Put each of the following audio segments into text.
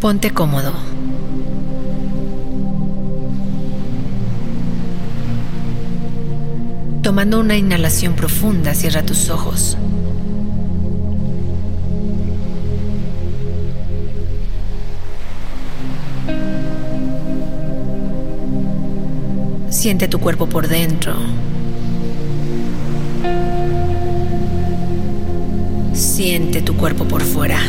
Ponte cómodo. Tomando una inhalación profunda, cierra tus ojos. Siente tu cuerpo por dentro. Siente tu cuerpo por fuera.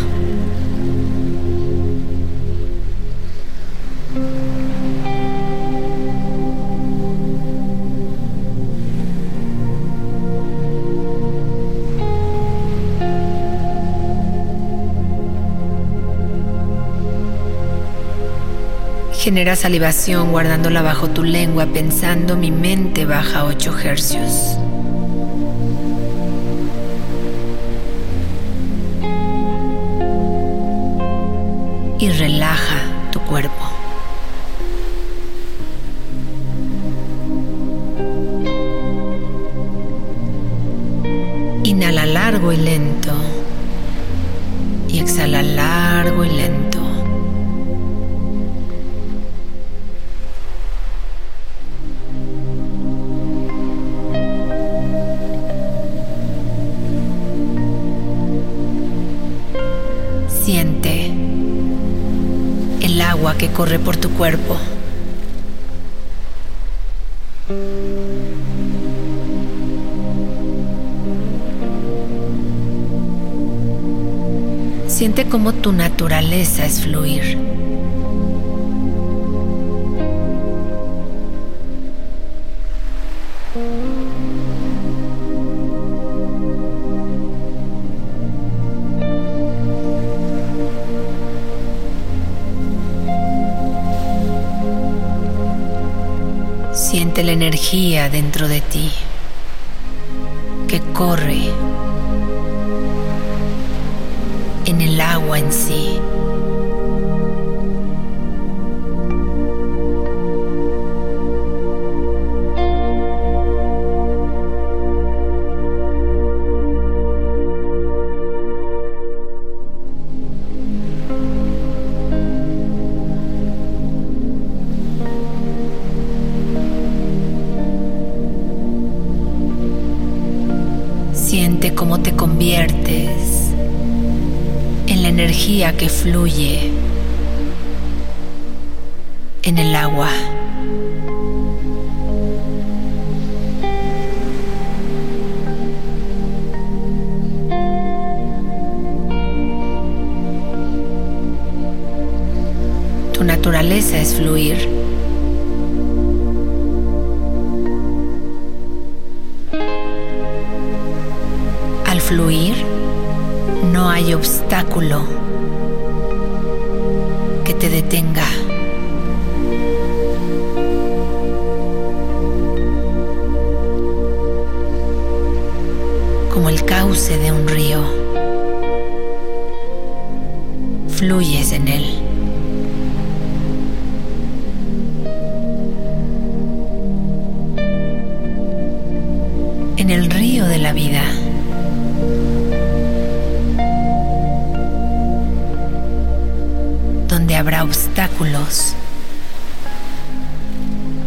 Genera salivación guardándola bajo tu lengua pensando mi mente baja 8 hercios. Y relaja tu cuerpo. Inhala largo y lento. Y exhala largo y lento. Corre por tu cuerpo. Siente cómo tu naturaleza es fluir. Energía dentro de ti que corre en el agua en sí. Conviertes en la energía que fluye en el agua. Tu naturaleza es fluir. Fluir, no hay obstáculo que te detenga. Como el cauce de un río, fluyes en él. Obstáculos,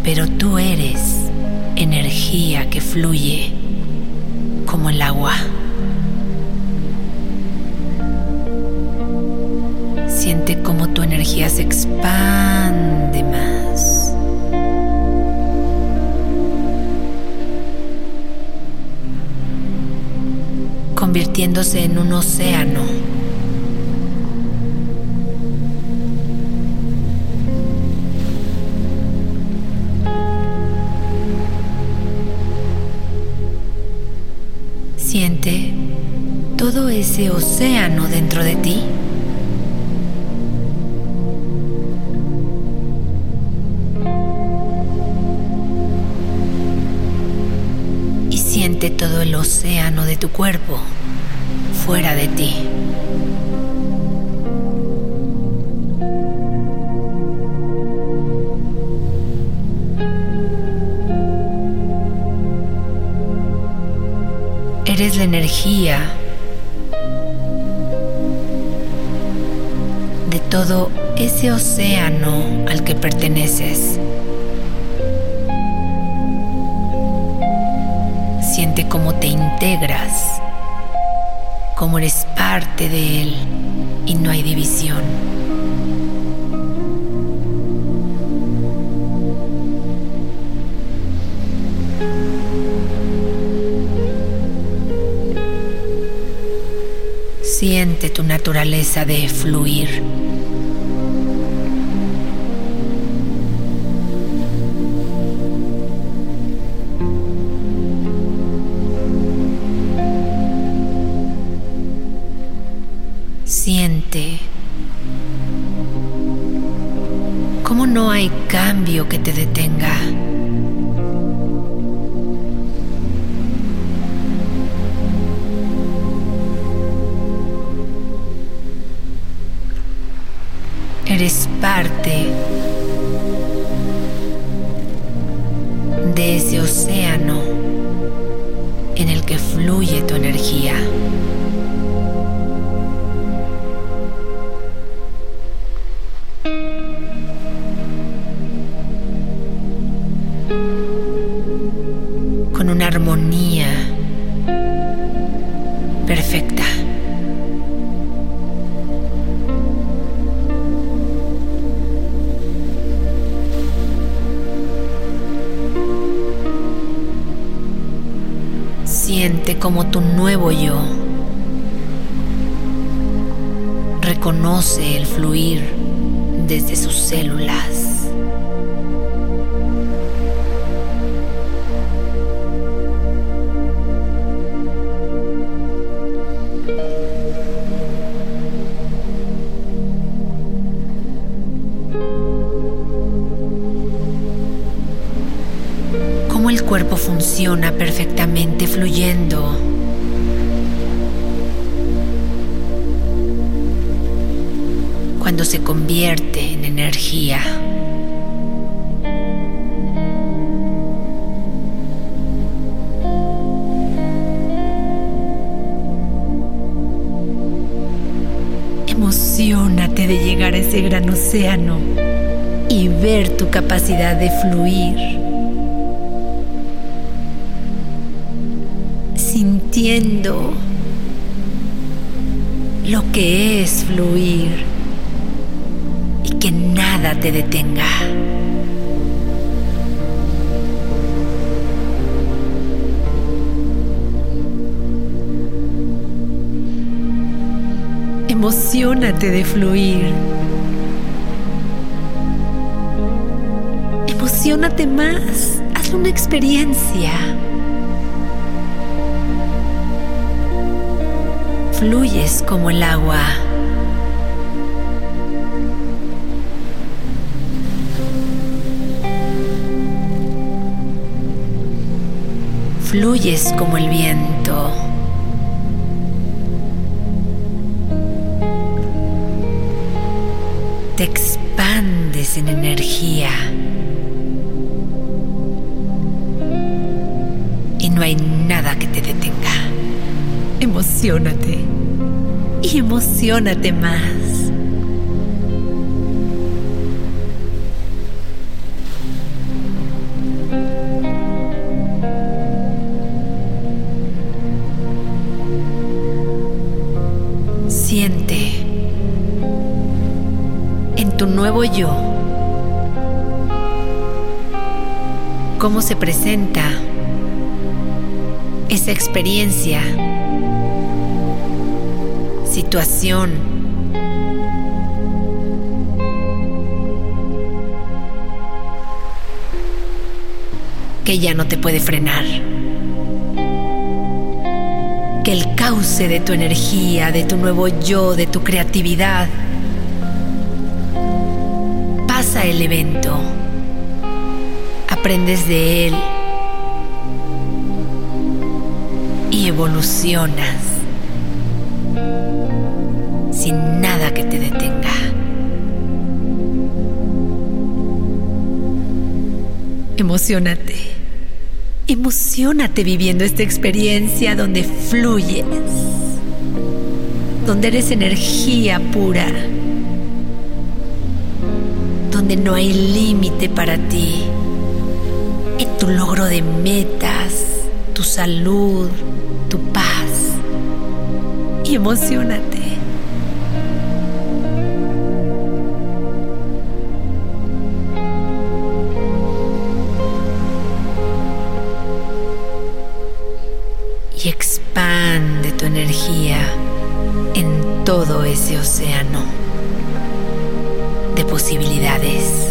pero tú eres energía que fluye como el agua. Siente cómo tu energía se expande más. convirtiéndose en un océano todo ese océano dentro de ti. Y siente todo el océano de tu cuerpo fuera de ti. Eres la energía todo ese océano al que perteneces. Siente cómo te integras, cómo eres parte de él y no hay división. Siente tu naturaleza de fluir. Siente cómo no hay cambio que te detenga. Eres parte de ese océano en el que fluye tu energía. Con una armonía funciona perfectamente fluyendo. Cuando se convierte en energía. Emocionate de llegar a ese gran océano y ver tu capacidad de fluir. Lo que es fluir y que nada te detenga. Emocionate de fluir. Emocionate más. Haz una experiencia. Fluyes como el agua. Fluyes como el viento. Te expandes en energía. Y no hay nada que te detenga. Emocionate. Y emocionate más. Siente en tu nuevo yo cómo se presenta esa experiencia, situación, que ya no te puede frenar. Que el cauce de tu energía, de tu nuevo yo, de tu creatividad, pasa el evento. Aprendes de él y evolucionas sin nada que te detenga. Emocionate. Emocionate viviendo esta experiencia donde fluyes, donde eres energía pura donde no hay límite para ti, en tu logro de metas, tu salud, tu paz. Y emocionate. Todo ese océano de posibilidades.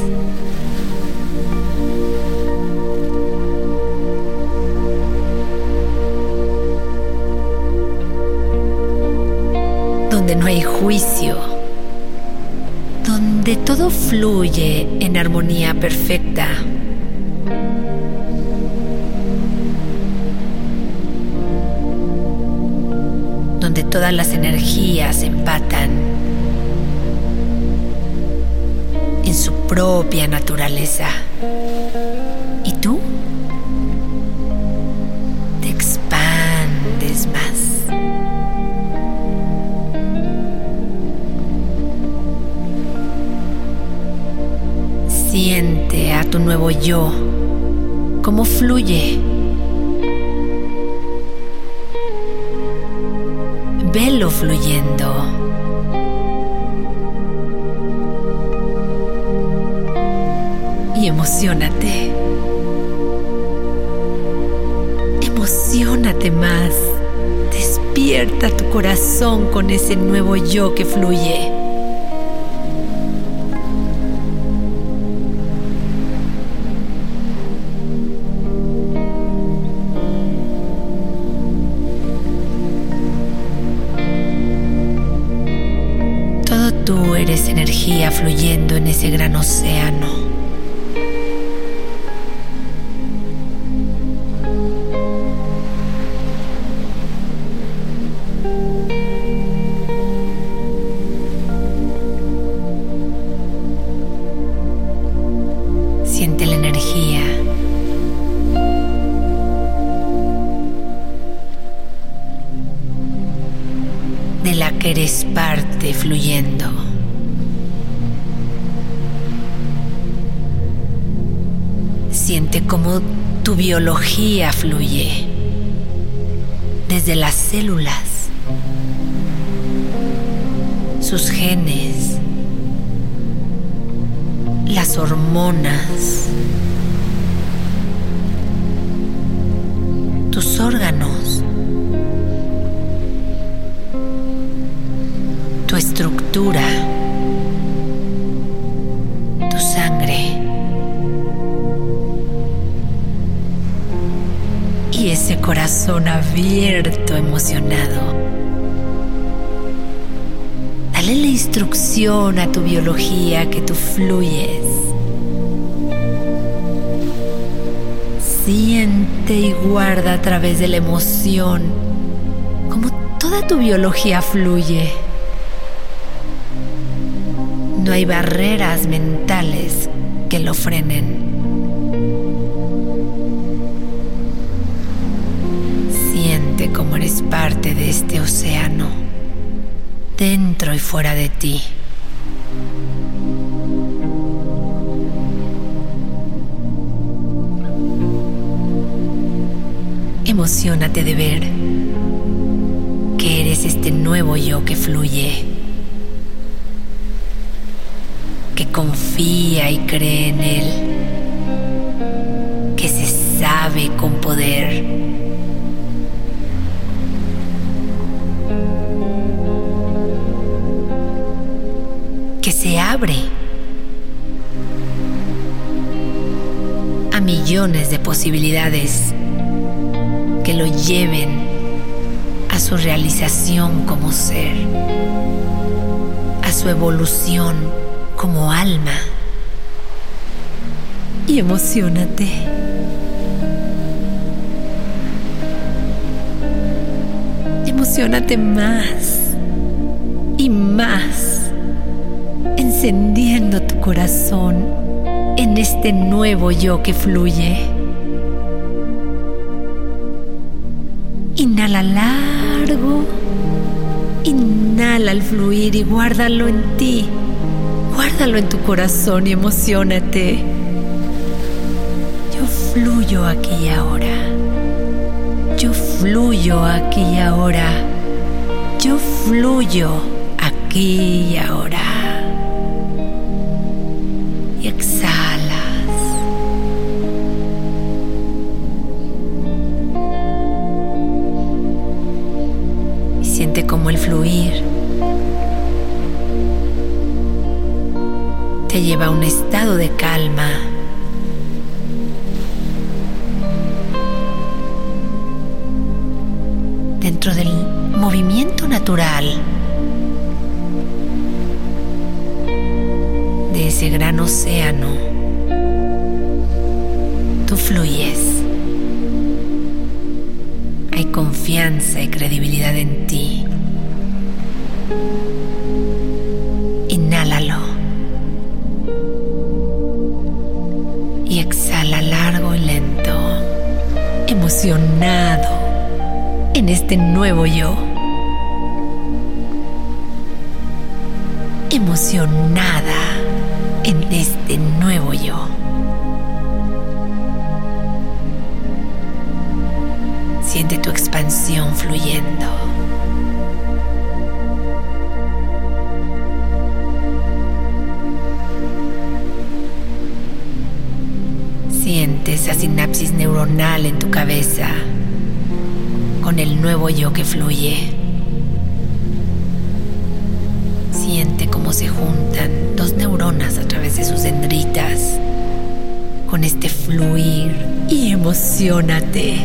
Donde no hay juicio, donde todo fluye en armonía perfecta. Todas las energías empatan en su propia naturaleza. ¿Y tú? Te expandes más. Siente a tu nuevo yo, cómo fluye velo fluyendo. Y emocionate. Emocionate más. Despierta tu corazón con ese nuevo yo que fluye. Gran océano. Cómo tu biología fluye desde las células, sus genes, las hormonas, tus órganos. tu estructura, abierto, emocionado. Dale la instrucción a tu biología que tú fluyes. Siente y guarda a través de la emoción como toda tu biología fluye. No hay barreras mentales que lo frenen. Como eres parte de este océano, dentro y fuera de ti. Emocionate de ver que eres este nuevo yo que fluye que confía y cree en Él, que se sabe con poder. Se abre a millones de posibilidades que lo lleven a su realización como ser, a su evolución como alma. Y emocionate. Emocionate más y más, encendiendo tu corazón en este nuevo yo que fluye. Inhala largo, inhala al fluir y guárdalo en ti Guárdalo en tu corazón y emocionate. Yo fluyo aquí y ahora. Yo fluyo aquí y ahora. Yo fluyo aquí y ahora. Te lleva a un estado de calma. Dentro del movimiento natural de ese gran océano, tú fluyes. Hay confianza y credibilidad este nuevo yo. Emocionada en este nuevo yo. Siente tu expansión fluyendo. Siente esa sinapsis neuronal en tu cabeza con el nuevo yo que fluye. Siente cómo se juntan dos neuronas a través de sus dendritas con este fluir y emocionate.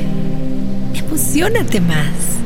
Emocionate más.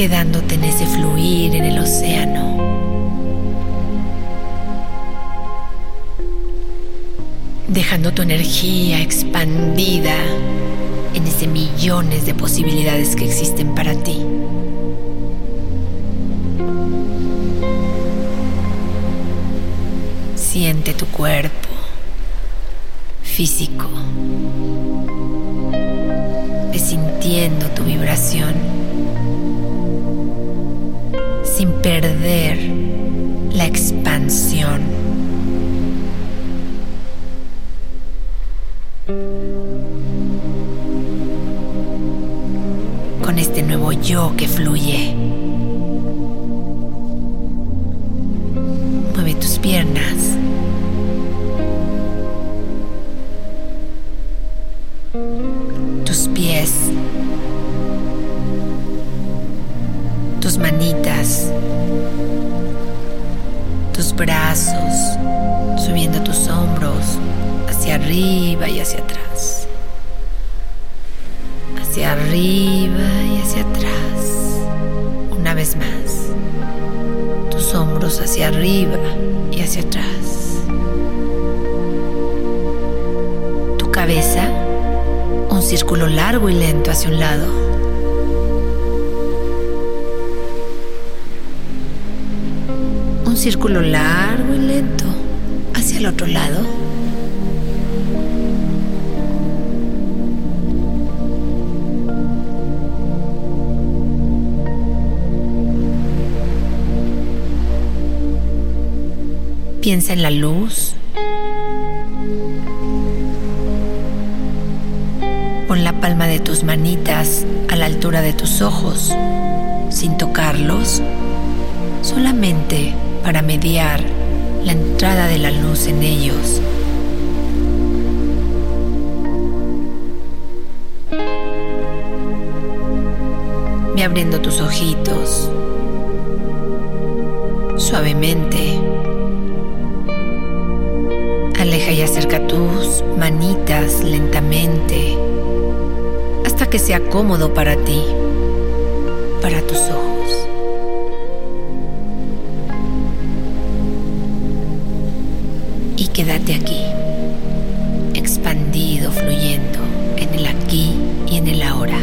Quedándote en ese fluir en el océano. Dejando tu energía expandida en ese millones de posibilidades que existen para ti. Siente tu cuerpo físico, sintiendo tu vibración sin perder la expansión. Con este nuevo yo que fluye. Mueve tus piernas. Tus pies. Manitas, tus brazos, subiendo tus hombros hacia arriba y hacia atrás, hacia arriba y hacia atrás. Una vez más, tus hombros hacia arriba y hacia atrás. Tu cabeza, un círculo largo y lento hacia un lado círculo largo y lento hacia el otro lado. Piensa en la luz. Pon la palma de tus manitas a la altura de tus ojos, sin tocarlos, solamente para mediar la entrada de la luz en ellos. Ve abriendo tus ojitos suavemente. Aleja y acerca tus manitas lentamente hasta que sea cómodo para ti, para tus ojos. Quédate aquí, expandido, fluyendo en el aquí y en el ahora